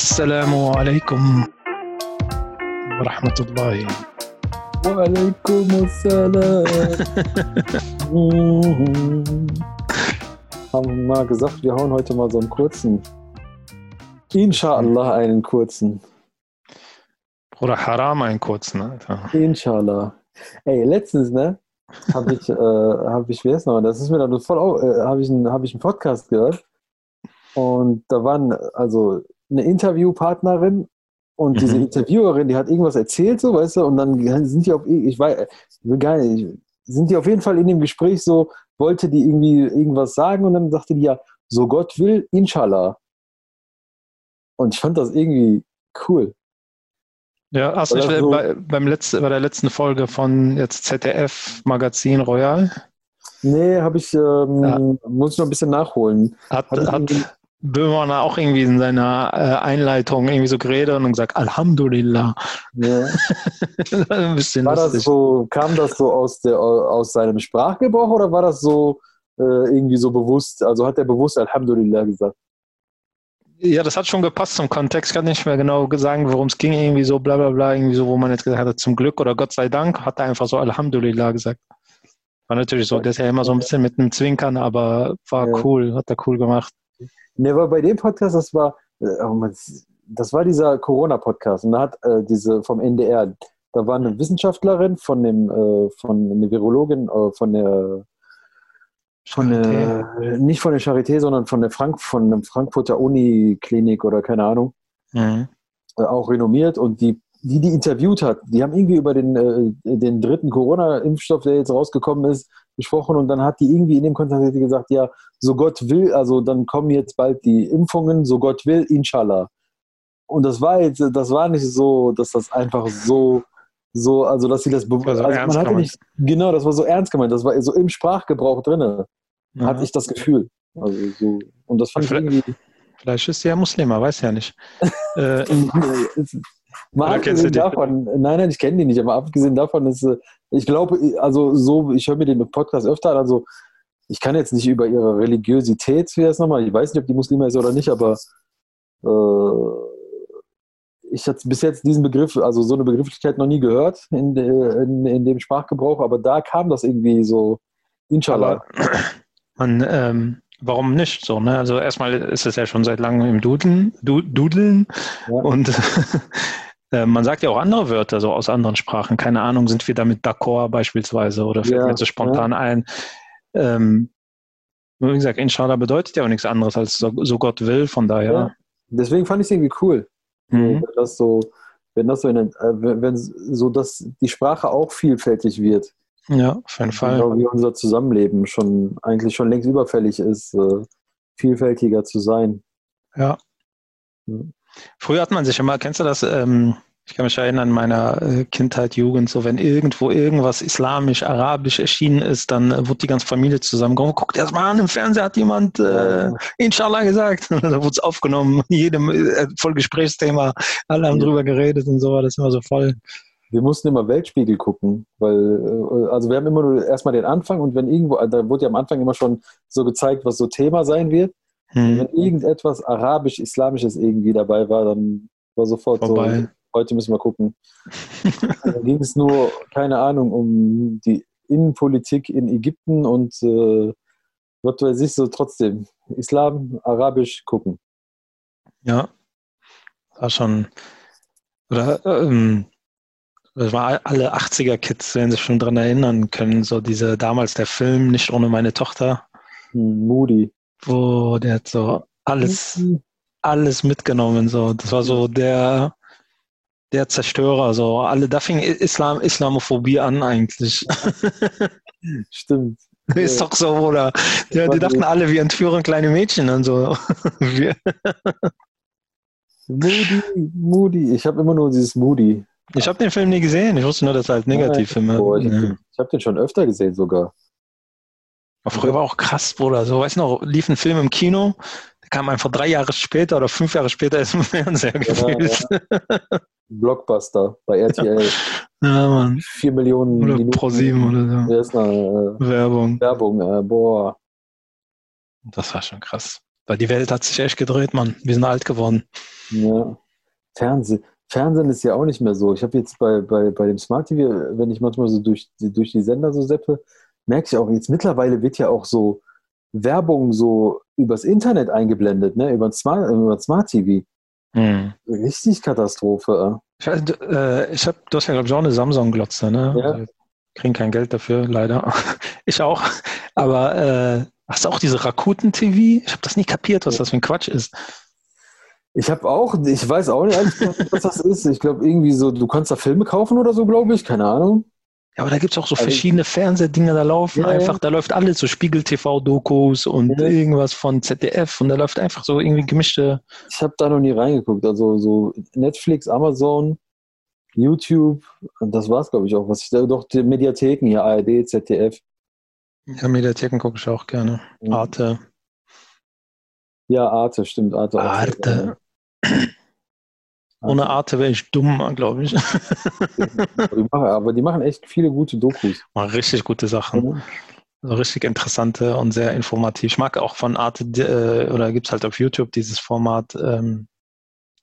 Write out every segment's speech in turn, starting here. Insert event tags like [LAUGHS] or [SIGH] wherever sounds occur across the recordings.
Assalamu alaikum wa rahmatullahi. Walaikum assalam. Mhm. [LAUGHS] Haben mal gesagt, wir hauen heute mal so einen kurzen. Inshallah einen kurzen. Bruder Haram einen kurzen, Alter. Inshallah. Ey, letztens, ne? Habe ich, äh, hab ich, wie heißt noch, das ist mir dann voll, äh, habe ich, einen- hab ich einen Podcast gehört. Und da waren also eine Interviewpartnerin und diese Mhm. Interviewerin, die hat irgendwas erzählt, so, weißt du, und dann sind die auf, ich weiß, ich gar nicht, sind die auf jeden Fall in dem Gespräch so, wollte die irgendwie irgendwas sagen und dann sagte die ja, so Gott will, inshallah. Und ich fand das irgendwie cool. Ja, hast du nicht Oder so- bei, beim letzten, bei der letzten Folge von jetzt ZDF Magazin Royal Nee, habe ich, ähm, Ja. muss ich noch ein bisschen nachholen. hat, Hat hat Böhmermann auch irgendwie in seiner äh, Einleitung irgendwie so geredet und gesagt, Alhamdulillah. Ja. [LAUGHS] Ein bisschen War das so, kam das so aus, der, aus seinem Sprachgebrauch oder war das so äh, irgendwie so bewusst? Also hat er bewusst Alhamdulillah gesagt? Ja, das hat schon gepasst zum Kontext. Ich kann nicht mehr genau sagen, worum es ging. Irgendwie so bla bla bla, irgendwie so, wo man jetzt gesagt hat, zum Glück oder Gott sei Dank, hat er einfach so Alhamdulillah gesagt. War natürlich so, der ist ja immer so ein bisschen mit einem Zwinkern, aber war Ja. cool, hat er cool gemacht. Ne, aber bei dem Podcast, das war, äh, oh das war dieser Corona-Podcast und da hat äh, diese vom NDR, da war eine Wissenschaftlerin von dem, äh, von eine Virologin, äh, von der von der, nicht von der Charité, sondern von der Frank, von der Frankfurter Uniklinik oder keine Ahnung. Mhm. äh, auch renommiert und die, die die interviewt hat, die haben irgendwie über den, äh, den dritten Corona-Impfstoff, der jetzt rausgekommen ist, gesprochen und dann hat die irgendwie in dem Kontext gesagt, ja, so Gott will, also dann kommen jetzt bald die Impfungen, so Gott will, inshallah. Und das war jetzt, das war nicht so, dass das einfach so, so, also dass sie das, be- war so also ernst man hatte nicht, genau, das war so ernst gemeint, das war so im Sprachgebrauch drinne, Ja. hatte ich das Gefühl. Also so, und das fand ich Vielleicht- irgendwie, Vielleicht ist sie ja Muslima, weiß ja nicht. [LAUGHS] äh, Mal abgesehen davon, nein, nein, ich kenne die nicht, aber abgesehen davon ist, äh, ich glaube, also so, ich höre mir den Podcast öfter an, also ich kann jetzt nicht über ihre Religiosität, wie das nochmal, ich weiß nicht, ob die Muslime ist oder nicht, aber äh, ich hatte bis jetzt diesen Begriff, also so eine Begrifflichkeit noch nie gehört in, in, in dem Sprachgebrauch, aber da kam das irgendwie so, inshallah. aber [CLEARS THROAT] man, ähm, warum nicht so? Ne? Also erstmal ist es ja schon seit langem im Dudeln, du, Dudeln Ja. und [LAUGHS] äh, man sagt ja auch andere Wörter so aus anderen Sprachen. Keine Ahnung, sind wir damit d'accord beispielsweise oder fällt Ja, mir so spontan ein. Ähm, wie gesagt, Inshallah bedeutet ja auch nichts anderes als so, so Gott will, von daher. Ja. Deswegen fand ich es irgendwie cool. Mhm. Wenn das so, wenn das so, in äh, wenn, wenn so, dass die Sprache auch vielfältig wird, Ja, auf jeden Fall. genau wie unser Zusammenleben schon eigentlich schon längst überfällig ist, äh, vielfältiger zu sein. Ja. Mhm. Früher hat man sich immer, kennst du das? Ähm, ich kann mich erinnern, in meiner äh, Kindheit, Jugend, so wenn irgendwo irgendwas islamisch, arabisch erschienen ist, dann äh, wurde die ganze Familie zusammengekommen. Guck dir das mal an, im Fernseher hat jemand äh, Inshallah gesagt. [LAUGHS] Und dann wurde es aufgenommen, [LAUGHS] jedem äh, voll Gesprächsthema, alle haben Ja. drüber geredet und so war das immer so voll. Wir mussten immer Weltspiegel gucken, weil, äh, also wir haben immer nur erstmal den Anfang und wenn irgendwo, äh, da wurde ja am Anfang immer schon so gezeigt, was so Thema sein wird. Hm, Wenn irgendetwas arabisch-islamisches irgendwie dabei war, dann war sofort so, vorbei. heute müssen wir gucken. [LAUGHS] da ging es nur, keine Ahnung, um die Innenpolitik in Ägypten und äh, was weiß ich so trotzdem. Islam, Arabisch gucken. Ja, war schon, oder, ähm, das war alle 80er-Kids, werden sich schon dran erinnern können, so diese, damals der Film, nicht ohne meine Tochter, Hm, Moody. Wo der hat so alles, alles mitgenommen, so, das war so der, der Zerstörer, so, alle, da fing Islam, Islamophobie an eigentlich. [LAUGHS] Stimmt. [LAUGHS] Ist doch so, oder? Ja, die dachten alle, wir entführen kleine Mädchen und so. [LAUGHS] Wir, Moody, Moody. Ich habe immer nur dieses Moody. ich habe den Film nie gesehen, ich wusste nur, dass er halt. Boah, ich habe ja. den, ich hab den schon öfter gesehen sogar. Aber früher war auch krass, Bruder. So, weißt du noch, lief ein Film im Kino, der kam einfach drei Jahre später oder fünf Jahre später [LAUGHS] erst im Fernseher gefühlt. Blockbuster bei RTL. [LAUGHS] Ja, Mann. Vier Millionen Oder Minuten. Pro 7 oder Ja, ist eine so. Werbung. äh, Werbung. Äh, boah. Das war schon krass. Weil die Welt hat sich echt gedreht, Mann. Wir sind alt geworden. Ja. Fernsehen. Fernsehen ist ja auch nicht mehr so. Ich habe jetzt bei, bei, bei dem Smart TV, wenn ich manchmal so durch, durch die Sender so seppe, merke ich auch, jetzt mittlerweile wird ja auch so Werbung so übers Internet eingeblendet, ne? über Smart, über Smart TV. Hm. Richtig Katastrophe. Ich, äh, ich habe, du hast ja, glaube ich, auch eine Samsung-Glotze, ne? Ja. Also, kriegen kein Geld dafür, leider. [LAUGHS] ich auch. Aber äh, hast du auch diese Rakuten-TV? Ich habe das nie kapiert, was das für ein Quatsch ist. Ich habe auch, ich weiß auch nicht, was das ist. Ich glaube, irgendwie so, du kannst da Filme kaufen oder so, glaube ich, keine Ahnung. Ja, aber da gibt es auch so also, verschiedene Fernsehdinger, da laufen ja, einfach, da läuft alles, so Spiegel-TV-Dokus und ja. irgendwas von ZDF und da läuft einfach so irgendwie gemischte. Ich habe da noch nie reingeguckt, also so Netflix, Amazon, YouTube, und das war's, glaube ich, auch. Was ich da doch die Mediatheken hier, ARD, ZDF. Ja, Mediatheken gucke ich auch gerne. Arte. Ja, Arte, stimmt, Arte. Arte. Ohne Arte wäre ich dumm, glaube ich. [LAUGHS] aber die machen echt viele gute Dokus. Machen richtig gute Sachen. Also richtig interessante und sehr informativ. Ich mag auch von Arte, äh, oder gibt es halt auf YouTube dieses Format ähm,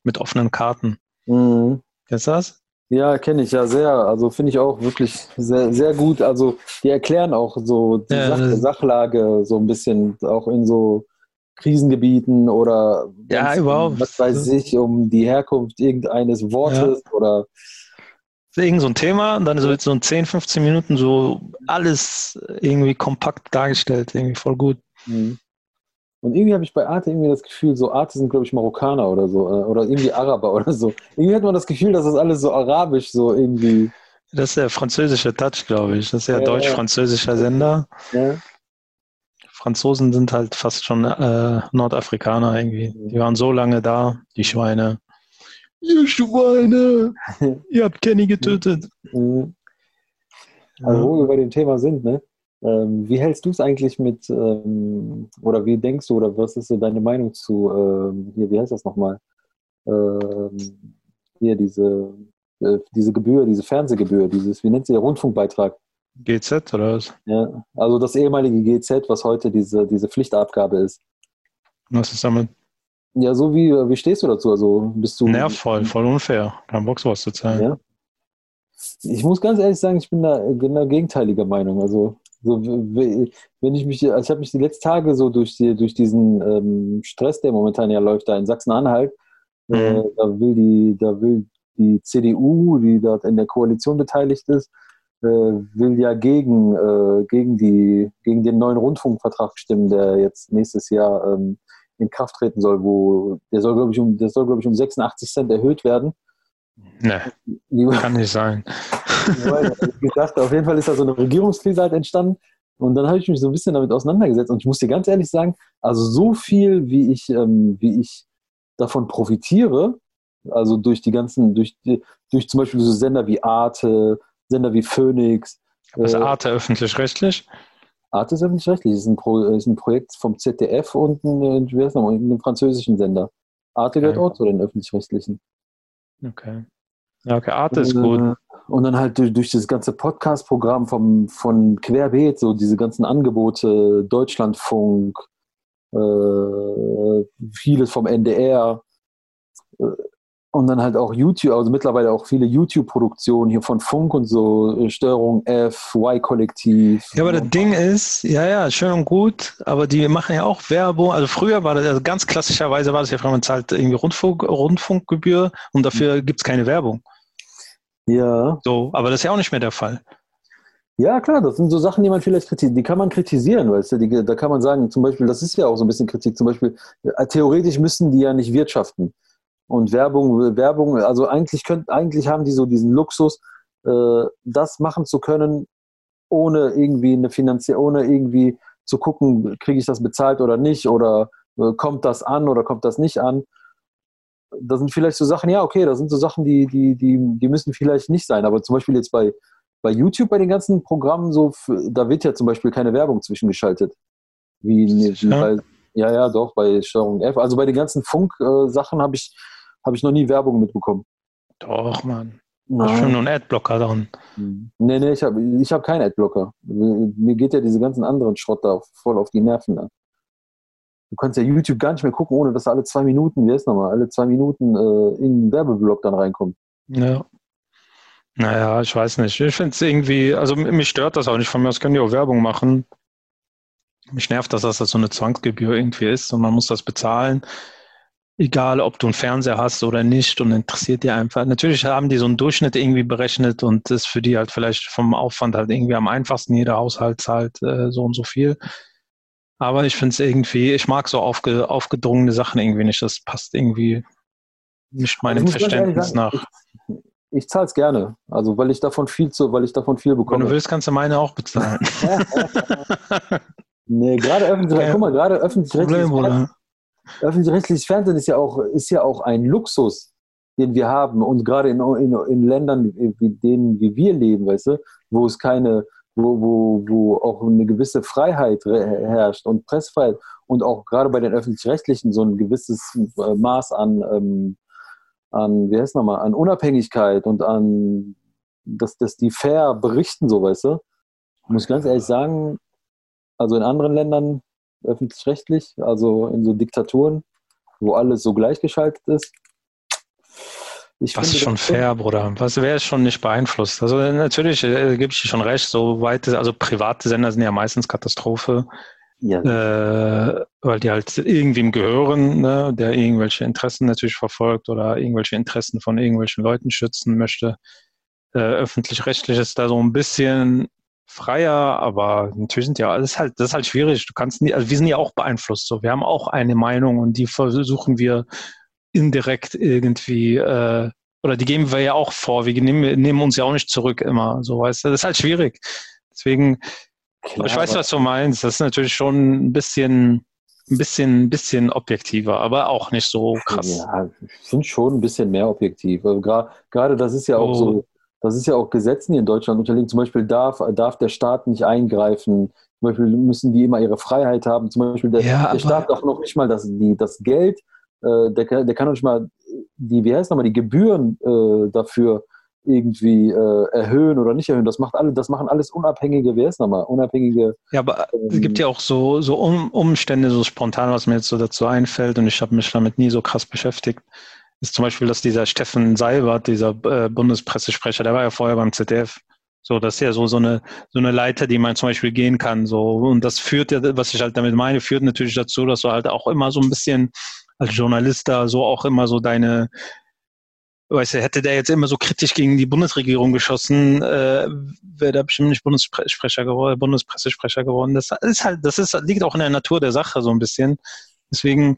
mit offenen Karten. Mhm. Kennst du das? Ja, kenne ich ja sehr. Also finde ich auch wirklich sehr, sehr gut. Also die erklären auch so die ja, Sach Sachlage so ein bisschen, auch in so Krisengebieten oder ja, überhaupt. was weiß ich, um die Herkunft irgendeines Wortes ja. oder irgend so ein Thema und dann so, so in 10, 15 Minuten so alles irgendwie kompakt dargestellt, irgendwie voll gut. Mhm. Und irgendwie habe ich bei Arte irgendwie das Gefühl, so Arte sind, glaube ich, Marokkaner oder so, äh, oder irgendwie Araber oder so. Irgendwie hat man das Gefühl, dass das alles so arabisch so irgendwie. Das ist der französische Touch, glaube ich. Das ist ja, ja deutsch-französischer Sender. Ja. Franzosen sind halt fast schon äh, Nordafrikaner irgendwie. Die waren so lange da, die Schweine. Ihr Schweine! [LAUGHS] Ihr habt Kenny getötet. Mhm. Also, wo wir bei dem Thema sind, ne? Ähm, wie hältst du es eigentlich mit, ähm, oder wie denkst du, oder was ist so deine Meinung zu, ähm, hier, wie heißt das nochmal? Ähm, hier, diese, äh, diese Gebühr, diese Fernsehgebühr, dieses, wie nennt sie der Rundfunkbeitrag? GZ oder was? Ja, also das ehemalige GZ, was heute diese, diese Pflichtabgabe ist. Was ist damit? Ja, so wie, wie stehst du dazu? Also bist du. Nervvoll, voll unfair. Kein Bock, sowas zu zahlen. Ja. Ich muss ganz ehrlich sagen, ich bin da, bin da gegenteiliger Meinung. Also, so, wenn ich mich, also ich habe mich die letzten Tage so durch, die, durch diesen ähm, Stress, der momentan ja läuft, da in Sachsen-Anhalt, äh, mhm. äh, da will die, da will die CDU, die dort in der Koalition beteiligt ist, will ja gegen, äh, gegen, die, gegen den neuen Rundfunkvertrag stimmen, der jetzt nächstes Jahr ähm, in Kraft treten soll, wo der soll, glaube ich, um, der soll, glaube ich, um 86 Cent erhöht werden. Ne, kann nicht sein. [LAUGHS] Wie gesagt, auf jeden Fall ist da so eine Regierungskrise halt entstanden. Und dann habe ich mich so ein bisschen damit auseinandergesetzt. Und ich muss dir ganz ehrlich sagen, also so viel, wie ich, ähm, wie ich davon profitiere, also durch die ganzen, durch, durch zum Beispiel so Sender wie Arte, Sender wie Phoenix. Also Arte öffentlich-rechtlich? Arte ist öffentlich-rechtlich. ist, ist ein Projekt vom ZDF und ein, wie heißt nochmal, einem französischen Sender. Arte gehört okay. auch zu den öffentlich-rechtlichen. Okay. Ja, okay, Arte ist gut. Äh, und dann halt durch, durch das ganze Podcast-Programm vom, von Querbeet, so diese ganzen Angebote, Deutschlandfunk, äh, vieles vom NDR, äh, und dann halt auch YouTube, also mittlerweile auch viele YouTube-Produktionen hier von Funk und so, äh, Störung F, Y-Kollektiv. Ja, aber das Ding ist, ja, ja, schön und gut, aber die machen ja auch Werbung. Also früher war das, also ganz klassischerweise war das ja, man zahlt irgendwie Rundfunk, Rundfunkgebühr und dafür mhm. gibt es keine Werbung. Ja. So, aber das ist ja auch nicht mehr der Fall. Ja, klar, das sind so Sachen, die man vielleicht kritisiert, die kann man kritisieren, weißt du, die, da kann man sagen, zum Beispiel, das ist ja auch so ein bisschen Kritik, zum Beispiel, äh, theoretisch müssten die ja nicht wirtschaften. Und Werbung, Werbung, also eigentlich könnt, eigentlich haben die so diesen Luxus, äh, das machen zu können, ohne irgendwie eine Finanzie, ohne irgendwie zu gucken, kriege ich das bezahlt oder nicht, oder äh, kommt das an oder kommt das nicht an. Da sind vielleicht so Sachen, ja, okay, da sind so Sachen, die, die, die, die müssen vielleicht nicht sein. Aber zum Beispiel jetzt bei, bei YouTube, bei den ganzen Programmen, so, da wird ja zum Beispiel keine Werbung zwischengeschaltet. Wie, wie bei, ja, ja, doch, bei Steuerung F. Also bei den ganzen Funk-Sachen habe ich, hab ich noch nie Werbung mitbekommen. Doch, Mann. Nein. Hast schon nur einen Adblocker dran. Nee, nee, ich habe ich hab keinen Adblocker. Mir geht ja diese ganzen anderen Schrott da voll auf die Nerven. Da. du kannst ja YouTube gar nicht mehr gucken, ohne dass alle zwei Minuten, wie ist nochmal, alle zwei Minuten äh, in einen Werbeblock dann reinkommt. Ja. Naja, ich weiß nicht. Ich finde es irgendwie, also mich stört das auch nicht. Von mir aus können die auch Werbung machen. Mich nervt, dass das so eine Zwangsgebühr irgendwie ist und man muss das bezahlen. Egal, ob du einen Fernseher hast oder nicht und interessiert dir einfach. Natürlich haben die so einen Durchschnitt irgendwie berechnet und ist für die halt vielleicht vom Aufwand halt irgendwie am einfachsten. Jeder Haushalt zahlt äh, so und so viel. Aber ich finde es irgendwie, ich mag so aufge, aufgedrungene Sachen irgendwie nicht. Das passt irgendwie nicht meinem Verständnis sagen, nach. Ich, ich zahle es gerne. Also weil ich davon viel zu, weil ich davon viel bekomme. Wenn du willst, kannst du meine auch bezahlen. [LAUGHS] [LAUGHS] nee, gerade öffentlich, guck mal, gerade öffentlich-rechtliches Fernsehen, öffentlich Fernsehen ist ja auch, ist ja auch ein Luxus, den wir haben. Und gerade in, in, in Ländern, wie denen, wie wir leben, weißt du, wo es keine, wo, wo, wo auch eine gewisse Freiheit herrscht und Pressfreiheit und auch gerade bei den öffentlich-rechtlichen so ein gewisses äh, Maß an ähm, an, wie heißt nochmal, an Unabhängigkeit und an, dass, dass die fair berichten, so weißt du. Muss ich ganz ehrlich sagen, also in anderen Ländern öffentlich-rechtlich, also in so Diktaturen, wo alles so gleichgeschaltet ist. Ich Was ist schon fair, Bruder? Was wäre schon nicht beeinflusst? Also natürlich äh, gebe ich dir schon recht, so weite, also private Sender sind ja meistens Katastrophe. Ja. Äh, weil die halt irgendwem gehören, ne, der irgendwelche Interessen natürlich verfolgt oder irgendwelche Interessen von irgendwelchen Leuten schützen möchte. Äh, Öffentlich-rechtlich ist da so ein bisschen freier, aber natürlich sind ja alles halt, das ist halt schwierig. Du kannst nie, also wir sind ja auch beeinflusst. So, wir haben auch eine Meinung und die versuchen wir indirekt irgendwie, äh, oder die geben wir ja auch vor. Wir nehmen, nehmen uns ja auch nicht zurück immer. So weißt du, das ist halt schwierig. Deswegen Klar, ich weiß, was du meinst. Das ist natürlich schon ein bisschen, ein bisschen, ein bisschen objektiver, aber auch nicht so krass. Ja, ich finde schon ein bisschen mehr objektiv. Also gerade das ist ja auch oh. so, das ist ja auch Gesetzen, die in Deutschland unterliegen. Zum Beispiel darf, darf der Staat nicht eingreifen. Zum Beispiel müssen die immer ihre Freiheit haben. Zum Beispiel der, ja, der Staat auch noch nicht mal das, die, das Geld, äh, der, der kann noch nicht mal die, wie heißt nochmal, die Gebühren äh, dafür irgendwie äh, erhöhen oder nicht erhöhen. Das macht alle, das machen alles unabhängige, wer ist nochmal, unabhängige. Ja, aber ähm, es gibt ja auch so, so um, Umstände, so spontan, was mir jetzt so dazu einfällt, und ich habe mich damit nie so krass beschäftigt, ist zum Beispiel, dass dieser Steffen Seibert, dieser äh, Bundespressesprecher, der war ja vorher beim ZDF. So, das ist ja so, so eine, so eine Leiter, die man zum Beispiel gehen kann, so. Und das führt ja, was ich halt damit meine, führt natürlich dazu, dass du halt auch immer so ein bisschen als Journalist da so auch immer so deine, weißt du, hätte der jetzt immer so kritisch gegen die Bundesregierung geschossen, äh, wäre der bestimmt nicht Bundessprecher geworden, Bundespressesprecher geworden. Das ist halt, das ist, liegt auch in der Natur der Sache so ein bisschen. Deswegen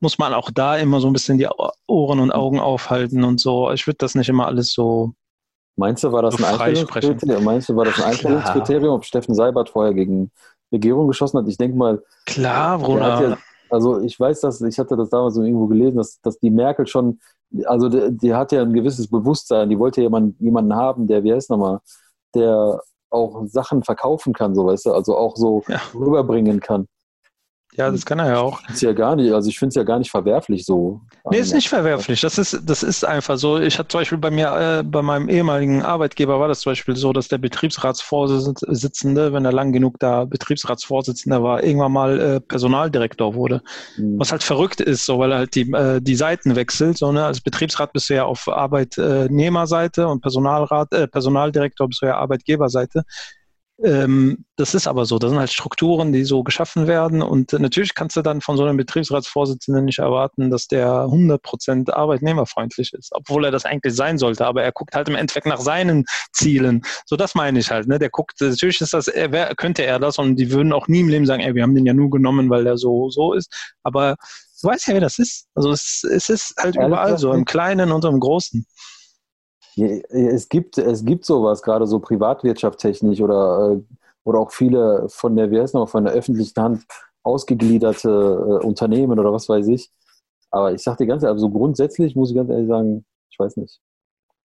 muss man auch da immer so ein bisschen die Ohren und Augen aufhalten und so. Ich würde das nicht immer alles so. Meinst du, war das so ein Einstellungskriterium? Meinst du, war das ein Einstellungskriterium, ob Steffen Seibert vorher gegen Regierung geschossen hat? Ich denke mal. Klar, Bruder. Ja, also ich weiß, dass ich hatte das damals so irgendwo gelesen, dass, dass die Merkel schon also die, die, hat ja ein gewisses Bewusstsein, die wollte jemand, jemanden haben, der, wie heißt nochmal, der auch Sachen verkaufen kann, so weißt du, also auch so ja. rüberbringen kann. Ja, das kann er ja auch. Ist ja gar nicht, also ich finde es ja gar nicht verwerflich so. Nee, ist nicht verwerflich. Das ist, das ist einfach so. Ich hatte zum Beispiel bei mir, äh, bei meinem ehemaligen Arbeitgeber war das zum Beispiel so, dass der Betriebsratsvorsitzende, wenn er lang genug da Betriebsratsvorsitzender war, irgendwann mal äh, Personaldirektor wurde. Mhm. Was halt verrückt ist, so weil er halt die, äh, die Seiten wechselt. So, ne? Als Betriebsrat bist du ja auf Arbeitnehmerseite und Personalrat, äh, Personaldirektor bist du ja Arbeitgeberseite. Ähm, das ist aber so. Das sind halt Strukturen, die so geschaffen werden. Und äh, natürlich kannst du dann von so einem Betriebsratsvorsitzenden nicht erwarten, dass der 100% arbeitnehmerfreundlich ist, obwohl er das eigentlich sein sollte. Aber er guckt halt im Endeffekt nach seinen Zielen. So, das meine ich halt. Ne? Der guckt, natürlich ist das, er wär, könnte er das und die würden auch nie im Leben sagen, ey, wir haben den ja nur genommen, weil der so, so ist. Aber du weißt ja, wie das ist. Also es, es ist halt überall so, im Kleinen und im Großen. Es gibt, es gibt sowas, gerade so privatwirtschaftstechnisch oder, äh, oder auch viele von der, wie heißt noch, von der öffentlichen Hand ausgegliederte äh, Unternehmen oder was weiß ich. Aber ich sag dir ganz ehrlich, also grundsätzlich muss ich ganz ehrlich sagen, ich weiß nicht.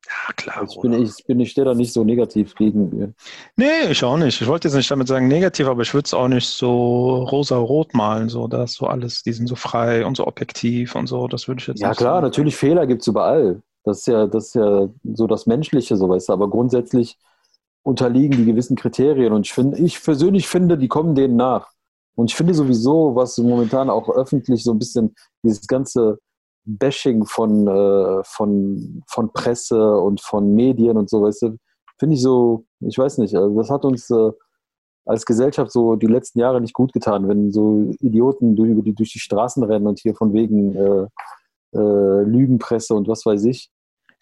Ja, klar. Ich bin, ich, bin, ich stehe da nicht so negativ gegen. Nee, ich auch nicht. Ich wollte jetzt nicht damit sagen negativ, aber ich würde es auch nicht so rosa-rot malen, so dass so alles, die sind so frei und so objektiv und so. Das würde ich jetzt Ja, klar, so natürlich Fehler gibt es überall. Das ist ja, das ist ja so das Menschliche, so weißt du. Aber grundsätzlich unterliegen die gewissen Kriterien. Und ich finde, ich persönlich finde, die kommen denen nach. Und ich finde sowieso, was momentan auch öffentlich so ein bisschen dieses ganze Bashing von, äh, von, von Presse und von Medien und so, weißt du, finde ich so, ich weiß nicht, also das hat uns äh, als Gesellschaft so die letzten Jahre nicht gut getan, wenn so Idioten durch, die, durch die Straßen rennen und hier von wegen äh, äh, Lügenpresse und was weiß ich.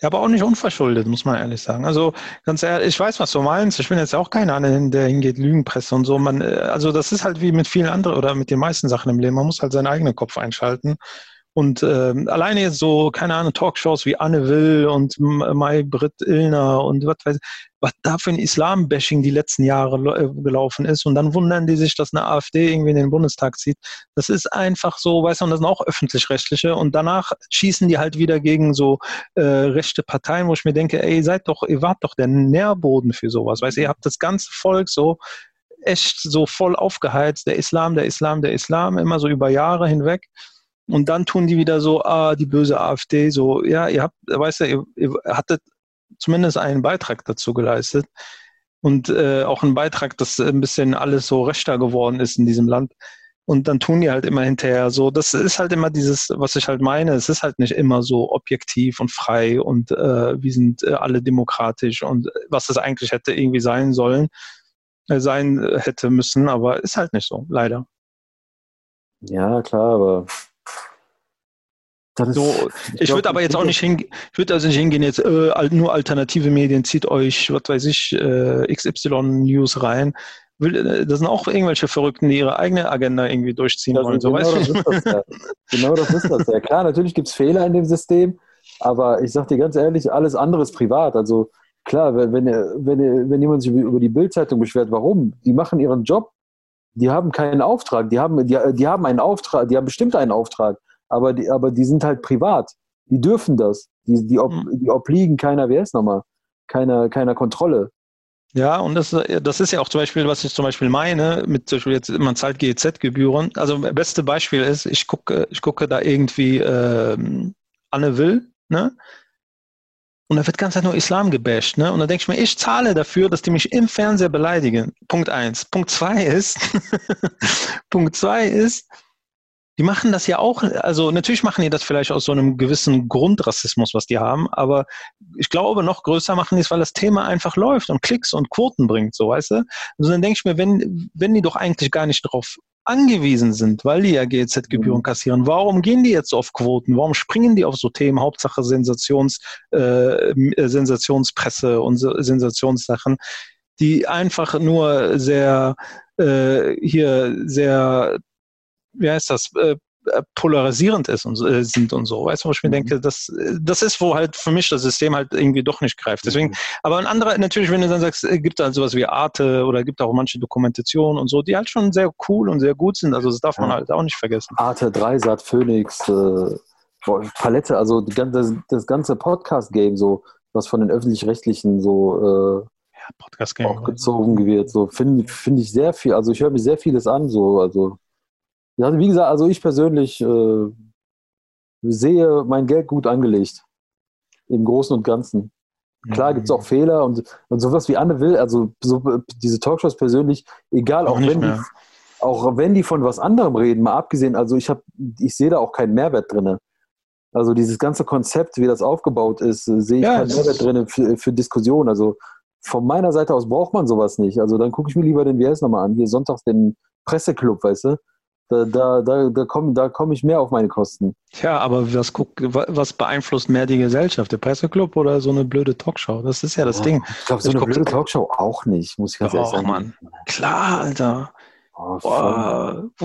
Ja, aber auch nicht unverschuldet, muss man ehrlich sagen. Also ganz ehrlich, ich weiß, was du meinst. Ich bin jetzt auch keiner, der hingeht, Lügenpresse und so. Man, äh, also das ist halt wie mit vielen anderen oder mit den meisten Sachen im Leben. Man muss halt seinen eigenen Kopf einschalten und äh, alleine jetzt so, keine Ahnung, Talkshows wie Anne Will und Mai Britt Illner und was weiß ich, was da für ein Islam-Bashing die letzten Jahre äh, gelaufen ist. Und dann wundern die sich, dass eine AfD irgendwie in den Bundestag zieht. Das ist einfach so, weißt du, und das sind auch öffentlich-rechtliche. Und danach schießen die halt wieder gegen so äh, rechte Parteien, wo ich mir denke, ey, seid doch, ihr wart doch der Nährboden für sowas. Weißt du, ihr habt das ganze Volk so echt so voll aufgeheizt, der Islam, der Islam, der Islam, immer so über Jahre hinweg. Und dann tun die wieder so, ah, die böse AfD, so, ja, ihr habt, weißt du, ihr, ihr hattet zumindest einen Beitrag dazu geleistet. Und äh, auch einen Beitrag, dass ein bisschen alles so rechter geworden ist in diesem Land. Und dann tun die halt immer hinterher so. Das ist halt immer dieses, was ich halt meine. Es ist halt nicht immer so objektiv und frei und äh, wir sind äh, alle demokratisch und was das eigentlich hätte irgendwie sein sollen, äh, sein hätte müssen, aber ist halt nicht so, leider. Ja, klar, aber so, ich, ich würde aber jetzt auch nicht hingehen, ich würde also nicht hingehen, jetzt äh, nur alternative Medien, zieht euch, was weiß ich, äh, XY News rein. Äh, das sind auch irgendwelche Verrückten, die ihre eigene Agenda irgendwie durchziehen das wollen. So, genau, das ist das ja. genau das ist das ja. Klar, natürlich gibt es Fehler in dem System, aber ich sage dir ganz ehrlich, alles andere ist privat. Also klar, wenn, wenn, wenn, wenn jemand sich über die Bildzeitung beschwert, warum? Die machen ihren Job, die haben keinen Auftrag, die haben, die, die haben einen Auftrag, die haben bestimmt einen Auftrag aber die, aber die sind halt privat. Die dürfen das. Die, die, ob, mhm. die obliegen keiner, wer ist nochmal? Keiner, keiner Kontrolle. Ja, und das, das ist ja auch zum Beispiel, was ich zum Beispiel meine, mit zum Beispiel jetzt, man zahlt GEZ-Gebühren. Also beste Beispiel ist, ich gucke, ich gucke da irgendwie ähm, Anne Will, ne? Und da wird ganz halt nur Islam gebasht, ne? Und da denke ich mir, ich zahle dafür, dass die mich im Fernseher beleidigen. Punkt eins. Punkt zwei ist, [LAUGHS] Punkt zwei ist, die machen das ja auch, also natürlich machen die das vielleicht aus so einem gewissen Grundrassismus, was die haben, aber ich glaube, noch größer machen die es, weil das Thema einfach läuft und Klicks und Quoten bringt, so weißt du? Also dann denke ich mir, wenn, wenn die doch eigentlich gar nicht darauf angewiesen sind, weil die ja GEZ-Gebühren mhm. kassieren, warum gehen die jetzt auf Quoten? Warum springen die auf so Themen, Hauptsache Sensations, äh, Sensationspresse und Sensationssachen, die einfach nur sehr äh, hier sehr wie heißt das, äh, äh, polarisierend ist und äh, sind und so. Weißt du, wo ich mir mhm. denke, das, das ist, wo halt für mich das System halt irgendwie doch nicht greift. Deswegen, mhm. aber ein anderer, natürlich, wenn du dann sagst, äh, gibt halt sowas wie Arte oder gibt auch manche Dokumentationen und so, die halt schon sehr cool und sehr gut sind. Also das darf man ja. halt auch nicht vergessen. Arte, Dreisat, Phoenix, äh, Palette, also das, das ganze Podcast-Game, so, was von den öffentlich-rechtlichen so ja, Podcast-Game auch gezogen wird, so finde find ich sehr viel. Also ich höre mir sehr vieles an, so, also ja, wie gesagt, also ich persönlich äh, sehe mein Geld gut angelegt. Im Großen und Ganzen. Klar gibt es auch Fehler und, und sowas wie Anne will, also so, diese Talkshows persönlich, egal, auch, auch wenn, die, auch wenn die von was anderem reden, mal abgesehen, also ich habe, ich sehe da auch keinen Mehrwert drin. Also dieses ganze Konzept, wie das aufgebaut ist, sehe ich ja, keinen Mehrwert drin für, für Diskussionen. Also von meiner Seite aus braucht man sowas nicht. Also dann gucke ich mir lieber den WS nochmal an. Hier sonntags den Presseclub, weißt du? Da, da, da, da komme da komm ich mehr auf meine Kosten. Ja, aber was, guck, was beeinflusst mehr die Gesellschaft? Der Presseclub oder so eine blöde Talkshow? Das ist ja das ja, Ding. Ich glaube, so ich eine blöde Talkshow auch nicht, muss ich ganz ehrlich sagen. Mann. Klar, Alter. Oh,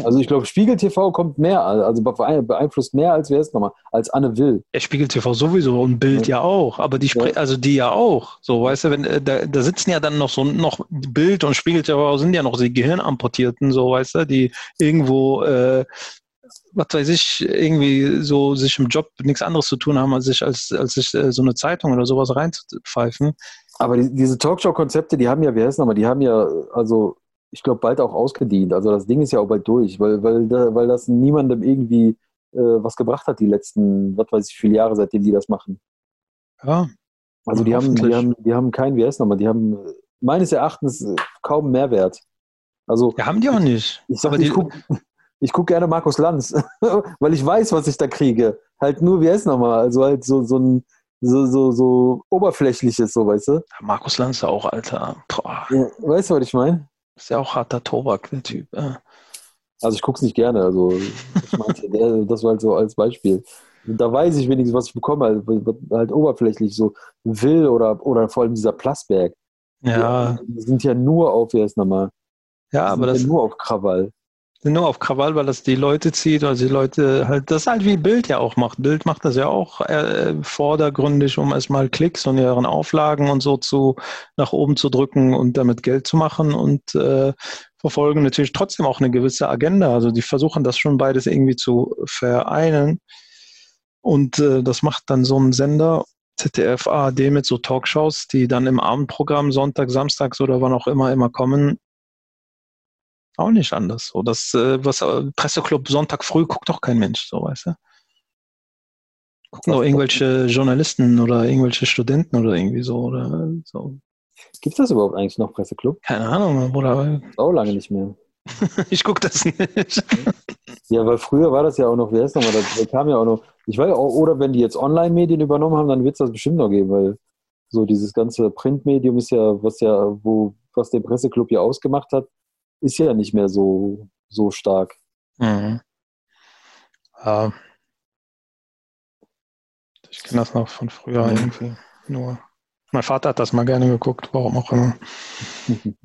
also ich glaube, Spiegel TV kommt mehr, also beeinflusst mehr als wer ist nochmal, als Anne Will. Ja, Spiegel TV sowieso und Bild ja, ja auch, aber die ja. also die ja auch. So, weißt du, wenn äh, da, da sitzen ja dann noch so noch Bild und Spiegel TV sind ja noch die Gehirnamputierten, so weißt du, die irgendwo äh, was weiß ich, irgendwie so sich im Job nichts anderes zu tun haben, als sich, als, als sich äh, so eine Zeitung oder sowas reinzupfeifen. Aber die, diese Talkshow-Konzepte, die haben ja, wer ist nochmal, die haben ja, also ich glaube, bald auch ausgedient. Also das Ding ist ja auch bald durch, weil, weil, weil das niemandem irgendwie äh, was gebracht hat, die letzten, was weiß ich, viele Jahre, seitdem die das machen. Ja. Also die haben, die haben, die haben kein, wie heißt nochmal, die haben meines Erachtens kaum Mehrwert. Also, Ja, haben die auch nicht. ich, sag, die- ich gucke [LAUGHS] ich guck gerne Markus Lanz, [LAUGHS] weil ich weiß, was ich da kriege. Halt nur, wie heißt nochmal? Also halt so, so ein so, so, so oberflächliches, so, weißt du? Markus Lanz auch, Alter. Boah, Ja, weißt du, was ich meine? Ist ja auch harter Tobak, der Typ. Ja. Also ich gucke es nicht gerne, also ich meinte, [LAUGHS] der, das war halt so als Beispiel. Da weiß ich wenigstens, was ich bekomme, halt, halt oberflächlich, so Will oder, oder vor allem dieser Plasberg. Ja, Die sind ja nur auf, wie heißt nochmal? ja, Die aber sind das ja nur auf Krawall. Nur auf Krawall, weil das die Leute zieht, also die Leute halt, das ist halt wie Bild ja auch macht. Bild macht das ja auch äh, vordergründig, um erstmal Klicks und ihren Auflagen und so zu nach oben zu drücken und damit Geld zu machen und äh, verfolgen natürlich trotzdem auch eine gewisse Agenda. Also die versuchen das schon beides irgendwie zu vereinen. Und äh, das macht dann so ein Sender, ZDF, ARD mit so Talkshows, die dann im Abendprogramm Sonntag, Samstags oder wann auch immer immer kommen, auch nicht anders. So, das, äh, was äh, Presseclub Sonntag früh guckt doch kein Mensch, so weißt du. Gucken doch irgendwelche Journalisten oder irgendwelche Studenten oder irgendwie so oder so. Gibt es das überhaupt eigentlich noch, Presseclub? Keine Ahnung, oder Auch lange nicht mehr. [LAUGHS] ich gucke das nicht. [LAUGHS] Ja, weil früher war das ja auch noch, wer ist nochmal, da, da kam ja auch noch, ich weiß auch, oder wenn die jetzt Online-Medien übernommen haben, dann wird es das bestimmt noch geben, weil so dieses ganze Printmedium ist ja, was ja, wo, was der Presseclub ja ausgemacht hat, ist ja nicht mehr so, so stark. Mhm. Ja. Ich kenne das noch von früher Mhm. irgendwie. Nur. Mein Vater hat das mal gerne geguckt, warum auch immer. [LAUGHS]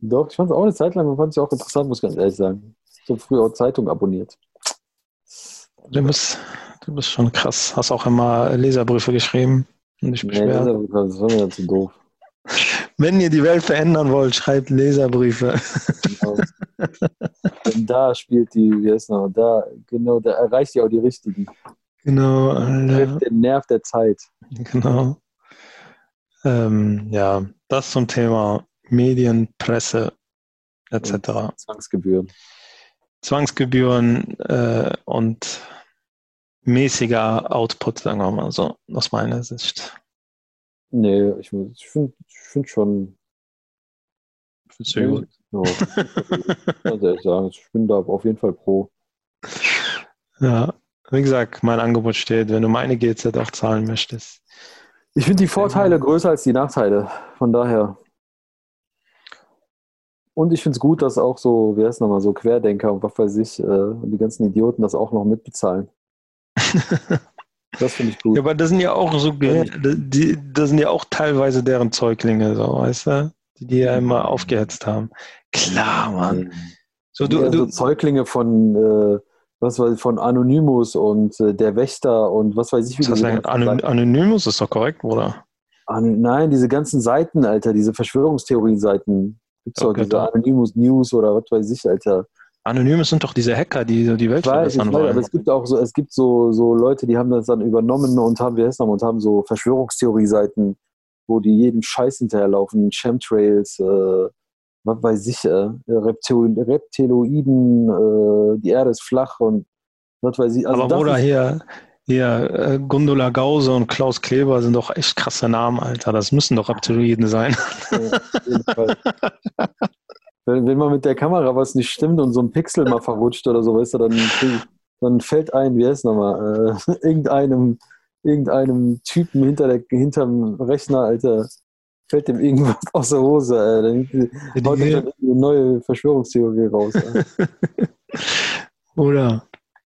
Doch, ich fand es auch eine Zeit lang, fand ich auch interessant, muss ich ganz ehrlich sagen. Ich habe früher auch Zeitung abonniert. Du bist, du bist schon krass. Hast auch immer Leserbriefe geschrieben und dich Nee, beschwert. das war mir zu doof. Wenn ihr die Welt verändern wollt, schreibt Leserbriefe. Genau. Denn da spielt die, wie heißt noch, da, genau, da erreicht ihr auch die richtigen. Genau, Alter. Den Nerv der Zeit. genau. Ähm, ja, das zum Thema Medien, Presse etc. Zwangsgebühren. Zwangsgebühren äh, und mäßiger Output, sagen wir mal so, aus meiner Sicht. Nee, ich, ich finde ich find schon. Findest du gut? Ja, muss ehrlich sagen, ich bin da auf jeden Fall pro. Ja, wie gesagt, mein Angebot steht, wenn du meine GZ auch zahlen möchtest. Ich finde die Vorteile größer als die Nachteile. Von daher. Und ich finde es gut, dass auch so, wer ist nochmal, so Querdenker und was weiß ich, äh, und die ganzen Idioten das auch noch mitbezahlen. [LAUGHS] Das finde ich gut. Ja, aber das sind ja auch so, Ja. die, das sind ja auch teilweise deren Zeuglinge, so, weißt du? Die, die ja immer aufgehetzt haben. Klar, Mann. So, Du, so du, Zeuglinge von, äh, was weiß ich, von Anonymous und äh, der Wächter und was weiß ich, wie was heißt die denn, ganzen Anon Seiten- Anonymous ist doch korrekt, oder? An, nein, diese ganzen Seiten, Alter, diese Verschwörungstheorie-Seiten. Gibt's doch Okay, diese. Anonymous News oder was weiß ich, Alter. Anonymous sind doch diese Hacker, die so die Welt weiß, verbessern weiß, aber wollen. es gibt auch so, es gibt so, so Leute, die haben das dann übernommen und haben, wie heißt das, und haben so Verschwörungstheorie-Seiten, wo die jeden Scheiß hinterherlaufen, Chemtrails, äh, was weiß ich, äh, Reptil Reptiloiden, äh, die Erde ist flach und was weiß ich. Also aber Bruder, hier, hier äh, Gundula Gause und Klaus Kleber sind doch echt krasse Namen, Alter. Das müssen doch Reptiloiden sein. Ja, auf jeden Fall. [LAUGHS] wenn, wenn mal mit der Kamera was nicht stimmt und so ein Pixel mal verrutscht oder so, weißt du, dann, dann fällt ein, wie heißt nochmal, äh, [LAUGHS] irgendeinem, irgendeinem Typen hinter der, hinterm Rechner, Alter, fällt dem irgendwas aus der Hose, äh, dann haut er dann eine neue Verschwörungstheorie raus. [LAUGHS] Oder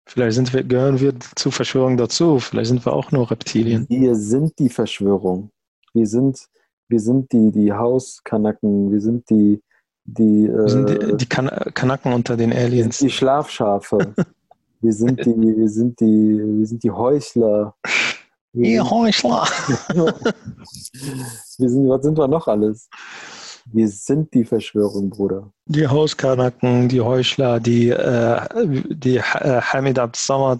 vielleicht sind wir, gehören wir zu Verschwörung dazu. Vielleicht sind wir auch nur Reptilien. Wir sind die Verschwörung. Wir sind, wir sind die, die Hauskanacken, wir sind die, die, Wir sind äh, die, die kan Kanaken unter den Aliens. die Schlafschafe. Wir sind die, wir sind die, wir sind die Heuchler. Wir Ihr Heuchler! [LAUGHS] wir sind, was sind wir noch alles? Wir sind die Verschwörung, Bruder. Die Hauskanaken, die Heuchler, die, äh, die äh, Hamid Abd-Samad.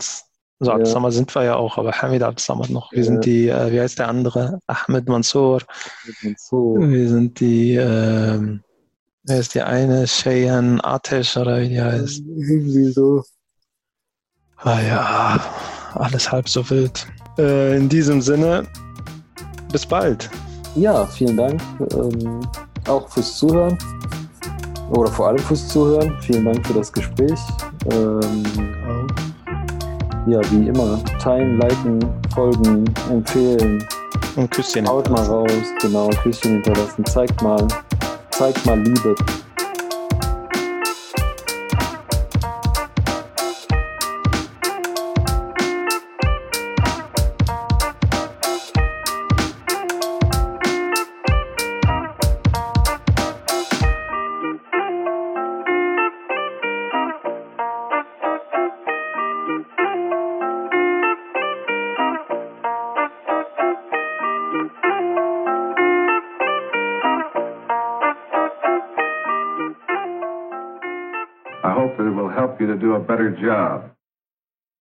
Also Ja. Abd-Samad sind wir ja auch, aber Hamid Abd-Samad noch. Wir Ja. sind die, äh, wie heißt der andere? Ahmed Mansour. Und so. Wir sind die, ähm, wer ist die eine? Cheyenne Atesh oder wie die heißt. Irgendwie so. Ah ja, alles halb so wild. Äh, in diesem Sinne, bis bald. Ja, vielen Dank. Ähm, auch fürs Zuhören. oder vor allem fürs Zuhören. Vielen Dank für das Gespräch. Ähm, ja, wie immer, teilen, liken, folgen, empfehlen. Ein Küsschen. Haut mal raus, genau, Küsschen hinterlassen. Zeigt mal, zeigt mal Liebe. Better job.